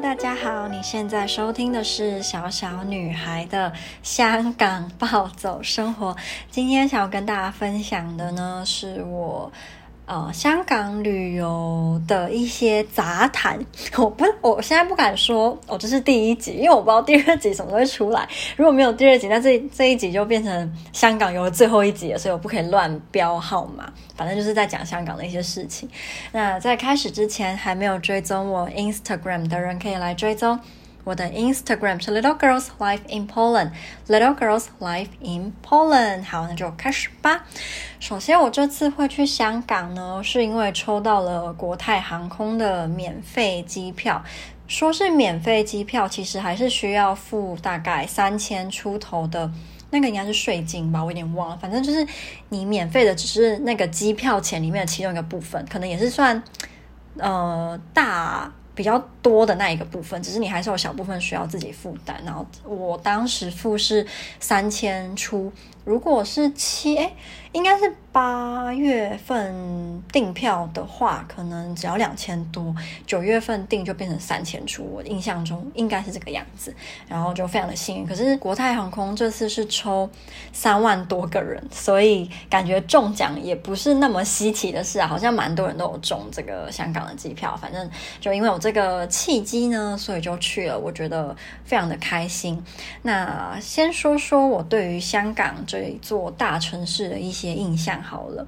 大家好，你现在收听的是小小女孩的香港暴走生活。今天想要跟大家分享的呢，是我。呃，香港旅游的一些杂谈，我不，我现在不敢说，我这是第一集，因为我不知道第二集什么时候会出来。如果没有第二集，那这这一集就变成香港游最后一集，所以我不可以乱标号码。反正就是在讲香港的一些事情。那在开始之前，还没有追踪我 Instagram 的人，可以来追踪。我的 Instagram 是 Little Girls Life in Poland，Little Girls Life in Poland。好，那就开始吧。首先，我这次会去香港呢，是因为抽到了国泰航空的免费机票。说是免费机票，其实还是需要付大概三千出头的那个应该是税金吧，我有点忘了。反正就是你免费的，只是那个机票钱里面的其中一个部分，可能也是算呃大。比较多的那一个部分，只是你还是有小部分需要自己负担。然后我当时付是三千出，如果是七，诶应该是八月份订票的话，可能只要两千多；九月份订就变成三千出。我印象中应该是这个样子，然后就非常的幸运。可是国泰航空这次是抽三万多个人，所以感觉中奖也不是那么稀奇的事啊，好像蛮多人都有中这个香港的机票。反正就因为有这个契机呢，所以就去了，我觉得非常的开心。那先说说我对于香港这一座大城市的一。些印象好了，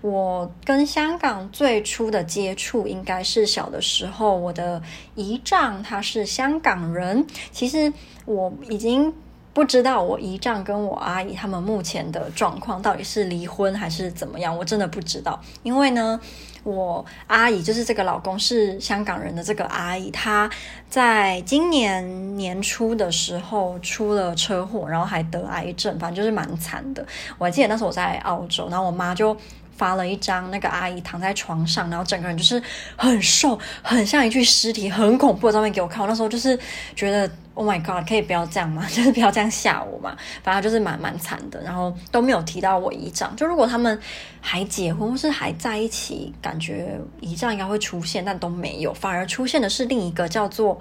我跟香港最初的接触应该是小的时候，我的姨丈他是香港人。其实我已经不知道我姨丈跟我阿姨他们目前的状况到底是离婚还是怎么样，我真的不知道，因为呢。我阿姨就是这个老公是香港人的这个阿姨，她在今年年初的时候出了车祸，然后还得癌症，反正就是蛮惨的。我还记得那时候我在澳洲，然后我妈就发了一张那个阿姨躺在床上，然后整个人就是很瘦，很像一具尸体，很恐怖的照片给我看。我那时候就是觉得。Oh my god！可以不要这样吗？就是不要这样吓我嘛。反正就是蛮蛮惨的，然后都没有提到我姨丈。就如果他们还结婚或是还在一起，感觉姨丈应该会出现，但都没有，反而出现的是另一个叫做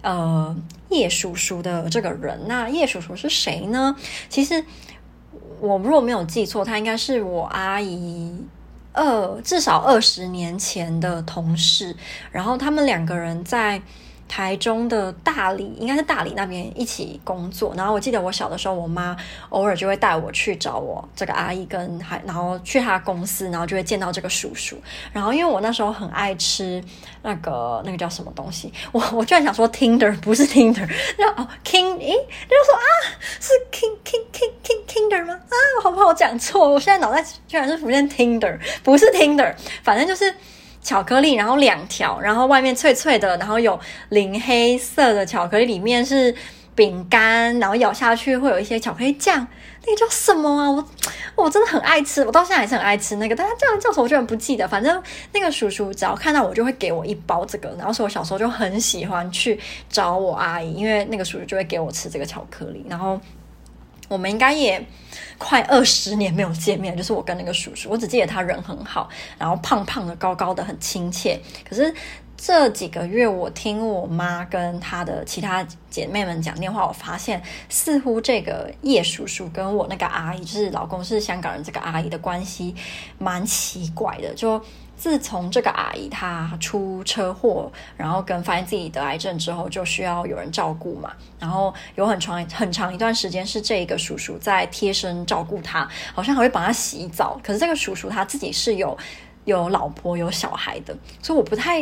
呃叶叔叔的这个人。那叶叔叔是谁呢？其实我如果没有记错，他应该是我阿姨二至少二十年前的同事。然后他们两个人在。台中的大理，应该是大理那边一起工作。然后我记得我小的时候，我妈偶尔就会带我去找我这个阿姨，跟还然后去她公司，然后就会见到这个叔叔。然后因为我那时候很爱吃那个那个叫什么东西，我我居然想说 Tinder 不是 Tinder，然后哦 King，诶，就说啊是 King King King King Tinder 吗？啊，我好不好讲错？我现在脑袋居然是浮现 Tinder，不是 Tinder，反正就是。巧克力，然后两条，然后外面脆脆的，然后有零黑色的巧克力，里面是饼干，然后咬下去会有一些巧克力酱，那个叫什么啊？我我真的很爱吃，我到现在还是很爱吃那个，但它这样叫什么我居然不记得。反正那个叔叔只要看到我就会给我一包这个，然后所以我小时候就很喜欢去找我阿姨，因为那个叔叔就会给我吃这个巧克力，然后。我们应该也快二十年没有见面，就是我跟那个叔叔，我只记得他人很好，然后胖胖的、高高的，很亲切。可是这几个月，我听我妈跟她的其他姐妹们讲电话，我发现似乎这个叶叔叔跟我那个阿姨，就是老公是香港人，这个阿姨的关系蛮奇怪的，就。自从这个阿姨她出车祸，然后跟发现自己得癌症之后，就需要有人照顾嘛。然后有很长很长一段时间是这个叔叔在贴身照顾她，好像还会帮她洗澡。可是这个叔叔他自己是有有老婆有小孩的，所以我不太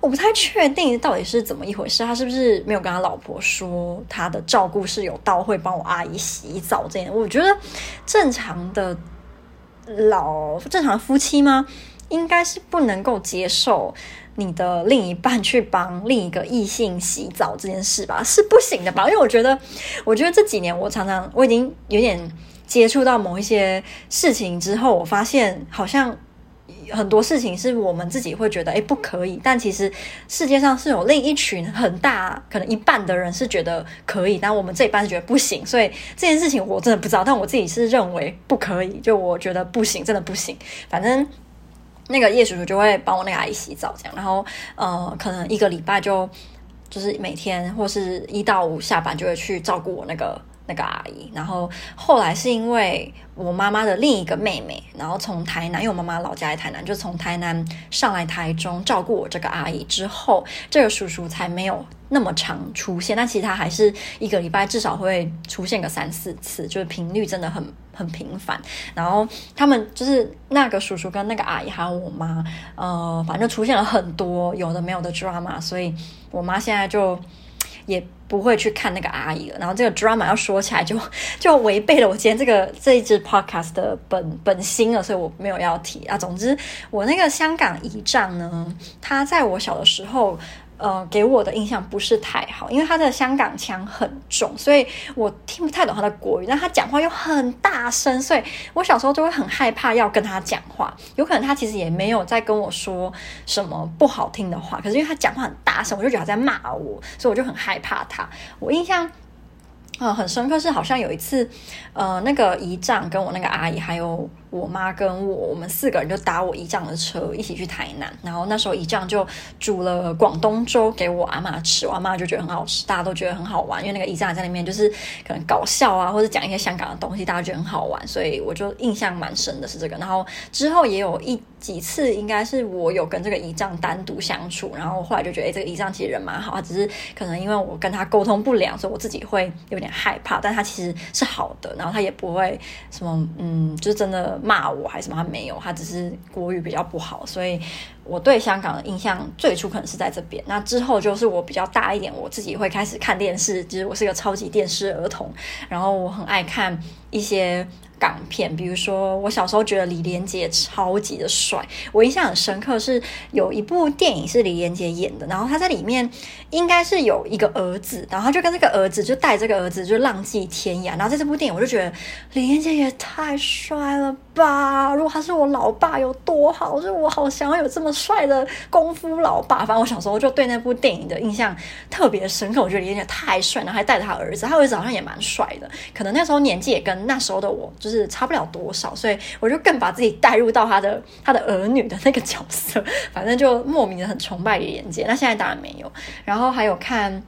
我不太确定到底是怎么一回事。他是不是没有跟他老婆说他的照顾是有到会帮我阿姨洗澡这样？我觉得正常的老正常夫妻吗？应该是不能够接受你的另一半去帮另一个异性洗澡这件事吧，是不行的吧？因为我觉得，我觉得这几年我常常我已经有点接触到某一些事情之后，我发现好像很多事情是我们自己会觉得诶不可以，但其实世界上是有另一群很大可能一半的人是觉得可以，但我们这一半是觉得不行。所以这件事情我真的不知道，但我自己是认为不可以，就我觉得不行，真的不行，反正。那个叶叔叔就会帮我那个阿姨洗澡，这样，然后呃，可能一个礼拜就就是每天或是一到五下班就会去照顾我那个。那个阿姨，然后后来是因为我妈妈的另一个妹妹，然后从台南，因为我妈妈老家在台南，就从台南上来台中照顾我这个阿姨之后，这个叔叔才没有那么常出现。但其实他还是一个礼拜至少会出现个三四次，就是频率真的很很频繁。然后他们就是那个叔叔跟那个阿姨还有我妈，呃，反正出现了很多有的没有的 drama，所以我妈现在就也。不会去看那个阿姨了，然后这个 drama 要说起来就 就违背了我今天这个这一支 podcast 的本本心了，所以我没有要提啊。总之，我那个香港姨丈呢，他在我小的时候。呃，给我的印象不是太好，因为他的香港腔很重，所以我听不太懂他的国语。但他讲话又很大声，所以我小时候就会很害怕要跟他讲话。有可能他其实也没有在跟我说什么不好听的话，可是因为他讲话很大声，我就觉得他在骂我，所以我就很害怕他。我印象。呃、嗯，很深刻是好像有一次，呃，那个姨丈跟我那个阿姨还有我妈跟我，我们四个人就搭我姨丈的车一起去台南，然后那时候姨丈就煮了广东粥给我阿妈吃，我阿妈就觉得很好吃，大家都觉得很好玩，因为那个姨丈在那边就是可能搞笑啊，或者讲一些香港的东西，大家觉得很好玩，所以我就印象蛮深的是这个。然后之后也有一几次，应该是我有跟这个姨丈单独相处，然后我后来就觉得，哎，这个姨丈其实人蛮好，只是可能因为我跟他沟通不良，所以我自己会有点。害怕，但他其实是好的，然后他也不会什么，嗯，就是真的骂我还是什么，他没有，他只是国语比较不好，所以我对香港的印象最初可能是在这边。那之后就是我比较大一点，我自己会开始看电视，其实我是个超级电视儿童，然后我很爱看一些。港片，比如说我小时候觉得李连杰超级的帅，我印象很深刻是有一部电影是李连杰演的，然后他在里面应该是有一个儿子，然后他就跟这个儿子就带这个儿子就浪迹天涯，然后在这部电影我就觉得李连杰也太帅了吧！如果他是我老爸有多好，就我好想要有这么帅的功夫老爸。反正我小时候就对那部电影的印象特别深刻，我觉得李连杰太帅，然后还带着他儿子，他儿子好像也蛮帅的，可能那时候年纪也跟那时候的我就。是差不了多少，所以我就更把自己带入到他的他的儿女的那个角色，反正就莫名的很崇拜李连杰。那现在当然没有，然后还有看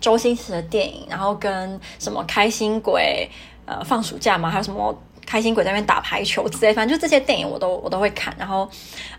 周星驰的电影，然后跟什么开心鬼呃放暑假嘛，还有什么开心鬼在那边打排球之类，反正就这些电影我都我都会看。然后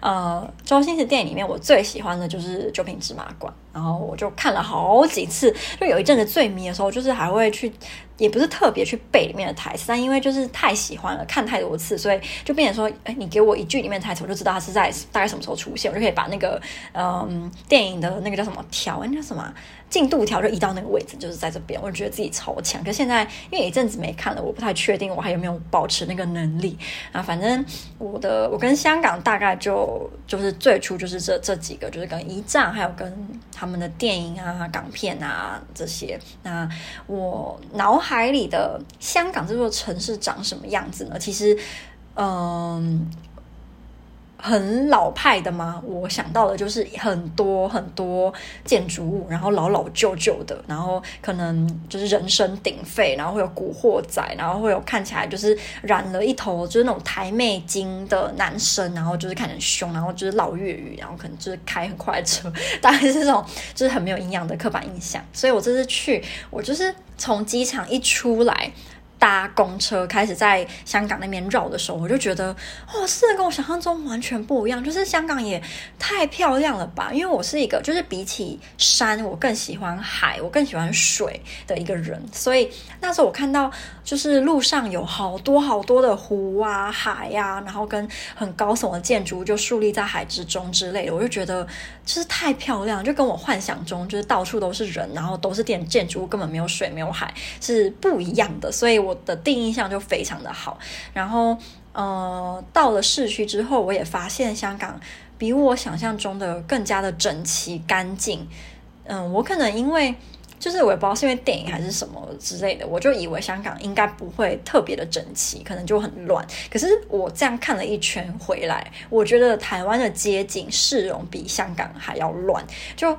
呃，周星驰电影里面我最喜欢的就是《九品芝麻官》，然后我就看了好几次，就有一阵子最迷的时候，就是还会去。也不是特别去背里面的台词，但因为就是太喜欢了，看太多次，所以就变成说，哎，你给我一句里面的台词，我就知道它是在大概什么时候出现，我就可以把那个嗯电影的那个叫什么条，那叫什么进度条就移到那个位置，就是在这边，我就觉得自己超强。可现在因为一阵子没看了，我不太确定我还有没有保持那个能力啊。反正我的我跟香港大概就就是最初就是这这几个，就是跟姨丈，还有跟他们的电影啊、港片啊这些。那我脑海。海里的香港这座城市长什么样子呢？其实，嗯，很老派的吗？我想到的就是很多很多建筑物，然后老老旧旧的，然后可能就是人声鼎沸，然后会有古惑仔，然后会有看起来就是染了一头就是那种台妹精的男生，然后就是看起来凶，然后就是老粤语，然后可能就是开很快的车，大概是这种就是很没有营养的刻板印象。所以我这次去，我就是。从机场一出来，搭公车开始在香港那边绕的时候，我就觉得，哦，是跟我想象中完全不一样。就是香港也太漂亮了吧！因为我是一个，就是比起山，我更喜欢海，我更喜欢水的一个人。所以那时候我看到，就是路上有好多好多的湖啊、海呀、啊，然后跟很高耸的建筑就树立在海之中之类的，我就觉得就是太漂亮，就跟我幻想中就是到处都是人，然后都是建建筑物，根本没有水、没有海，是不一样的。所以我。我的第一印象就非常的好，然后，呃，到了市区之后，我也发现香港比我想象中的更加的整齐干净。嗯，我可能因为就是我也不知道是因为电影还是什么之类的，我就以为香港应该不会特别的整齐，可能就很乱。可是我这样看了一圈回来，我觉得台湾的街景市容比香港还要乱，就。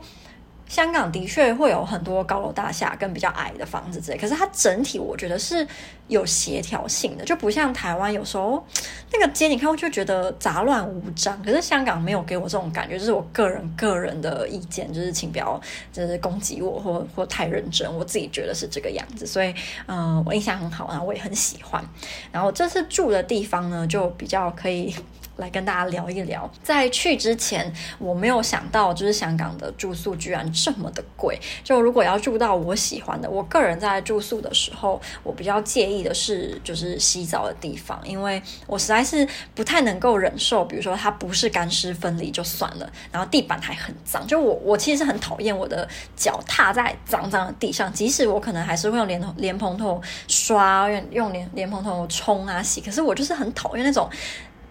香港的确会有很多高楼大厦跟比较矮的房子之类，可是它整体我觉得是有协调性的，就不像台湾有时候那个街你看我就觉得杂乱无章，可是香港没有给我这种感觉，就是我个人个人的意见，就是请不要就是攻击我或或太认真，我自己觉得是这个样子，所以嗯、我印象很好，然后我也很喜欢，然后这次住的地方呢就比较可以。来跟大家聊一聊，在去之前我没有想到，就是香港的住宿居然这么的贵。就如果要住到我喜欢的，我个人在住宿的时候，我比较介意的是就是洗澡的地方，因为我实在是不太能够忍受，比如说它不是干湿分离就算了，然后地板还很脏。就我我其实很讨厌我的脚踏在脏脏的地上，即使我可能还是会用莲莲蓬头刷，用用莲莲蓬头冲啊洗，可是我就是很讨厌那种。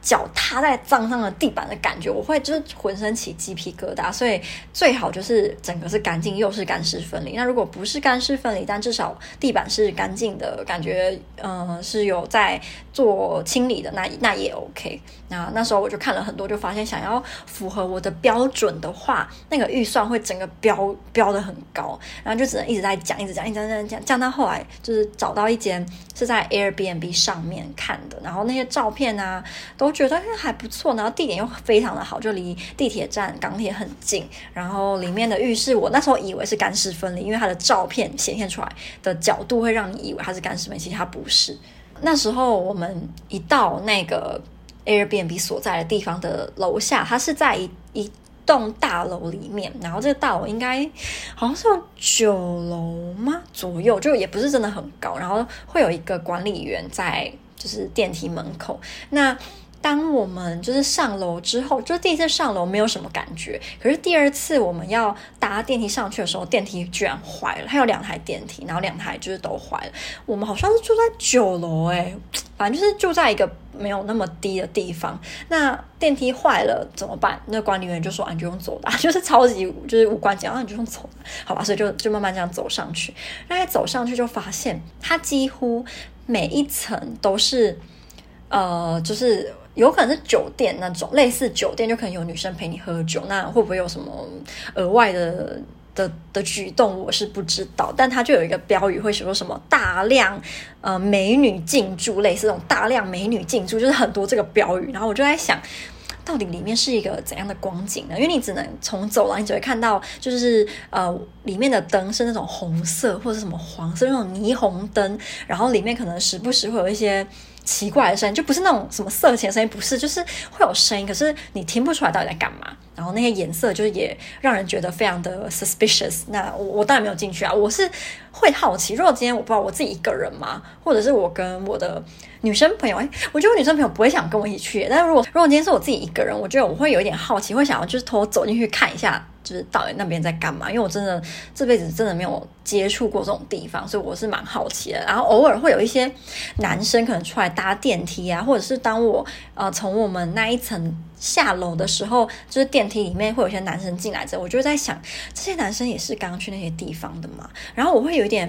脚踏在脏脏的地板的感觉，我会就是浑身起鸡皮疙瘩，所以最好就是整个是干净又是干湿分离。那如果不是干湿分离，但至少地板是干净的感觉，嗯、呃，是有在做清理的，那 那也 OK。那那时候我就看了很多，就发现想要符合我的标准的话，那个预算会整个标标的很高，然后就只能一直在讲，一直讲，一直讲，一直讲，讲到后来就是找到一间是在 Airbnb 上面看的，然后那些照片啊都。我觉得还不错，然后地点又非常的好，就离地铁站、港铁很近。然后里面的浴室，我那时候以为是干湿分离，因为它的照片显现出来的角度会让你以为它是干湿分离，其实它不是。那时候我们一到那个 Airbnb 所在的地方的楼下，它是在一一栋大楼里面，然后这个大楼应该好像是九楼吗？左右，就也不是真的很高。然后会有一个管理员在，就是电梯门口。那当我们就是上楼之后，就是第一次上楼没有什么感觉，可是第二次我们要搭电梯上去的时候，电梯居然坏了。它有两台电梯，然后两台就是都坏了。我们好像是住在九楼诶，反正就是住在一个没有那么低的地方。那电梯坏了怎么办？那管理员就说：“啊，你就用走的，就是超级就是无关紧要，你就用走的，好吧？”所以就就慢慢这样走上去。那走上去就发现，它几乎每一层都是，呃，就是。有可能是酒店那种类似酒店，就可能有女生陪你喝酒，那会不会有什么额外的的的举动？我是不知道，但它就有一个标语会写说什么大量呃美女进驻，类似这种大量美女进驻，就是很多这个标语。然后我就在想，到底里面是一个怎样的光景呢？因为你只能从走廊，你只会看到就是呃里面的灯是那种红色或者什么黄色那种霓虹灯，然后里面可能时不时会有一些。奇怪的声音，就不是那种什么色情的声音，不是，就是会有声音，可是你听不出来到底在干嘛。然后那些颜色就是也让人觉得非常的 suspicious。那我我当然没有进去啊，我是会好奇，如果今天我不知道我自己一个人吗，或者是我跟我的女生朋友，哎，我觉得我女生朋友不会想跟我一起去。但是如果如果今天是我自己一个人，我觉得我会有一点好奇，会想要就是偷走进去看一下。就是到底那边在干嘛？因为我真的这辈子真的没有接触过这种地方，所以我是蛮好奇的。然后偶尔会有一些男生可能出来搭电梯啊，或者是当我呃从我们那一层下楼的时候，就是电梯里面会有些男生进来之后，我就在想，这些男生也是刚刚去那些地方的嘛？然后我会有一点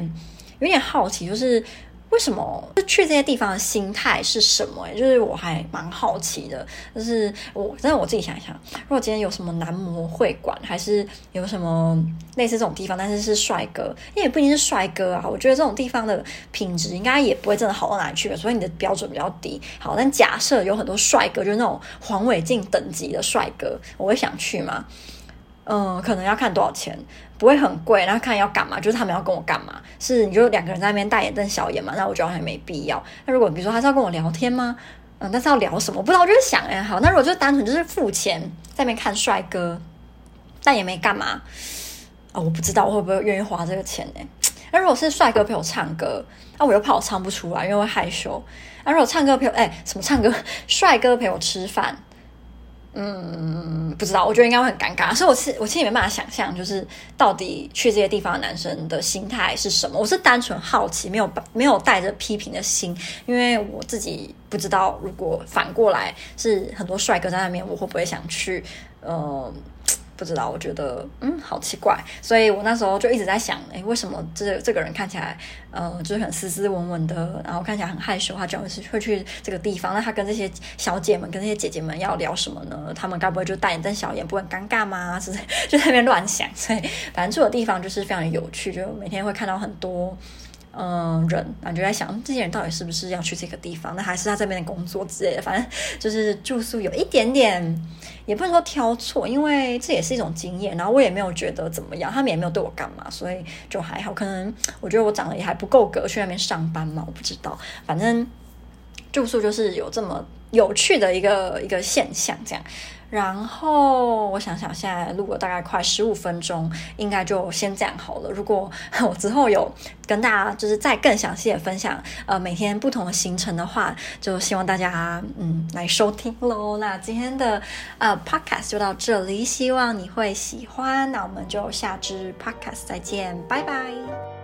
有点好奇，就是。为什么去这些地方的心态是什么？就是我还蛮好奇的。就是我，但是我自己想一想，如果今天有什么男模会馆，还是有什么类似这种地方，但是是帅哥，因为也不一定是帅哥啊。我觉得这种地方的品质应该也不会真的好到哪里去，所以你的标准比较低。好，但假设有很多帅哥，就是那种黄伟晋等级的帅哥，我会想去吗？嗯，可能要看多少钱。不会很贵，然后看要干嘛，就是他们要跟我干嘛？是你就两个人在那边大眼瞪小眼嘛？那我觉得还没必要。那如果比如说他是要跟我聊天吗？嗯，但是要聊什么？我不知道，我就是想哎，好，那如果就单纯就是付钱在那边看帅哥，但也没干嘛哦，我不知道我会不会愿意花这个钱呢？那如果是帅哥陪我唱歌，那我又怕我唱不出来，因为会害羞。那如果唱歌陪我，哎，什么唱歌？帅哥陪我吃饭。嗯，不知道，我觉得应该会很尴尬，所以我其实我其实也没办法想象，就是到底去这些地方的男生的心态是什么。我是单纯好奇，没有没有带着批评的心，因为我自己不知道，如果反过来是很多帅哥在那边，我会不会想去？嗯，不知道，我觉得嗯好奇怪，所以我那时候就一直在想，哎，为什么这这个人看起来呃就是很斯斯文文的，然后看起来很害羞，他居然是会去这个地方？那他跟这些小姐们、跟这些姐姐们要聊什么呢？他们该不会就大眼瞪小眼，不很尴尬吗？是就在那边乱想。所以反正住的地方就是非常有趣，就每天会看到很多。嗯，人，然后就在想，这些人到底是不是要去这个地方？那还是他这边的工作之类的？反正 就是住宿有一点点，也不能说挑错，因为这也是一种经验。然后我也没有觉得怎么样，他们也没有对我干嘛，所以就还好。可能我觉得我长得也还不够格去那边上班嘛，我不知道。反正住宿就是有这么有趣的一个一个现象，这样。然后我想想，现在录了大概快十五分钟，应该就先这样好了。如果我之后有跟大家就是再更详细的分享，呃，每天不同的行程的话，就希望大家嗯来收听喽。那今天的呃 podcast 就到这里，希望你会喜欢。那我们就下支 podcast 再见，拜拜。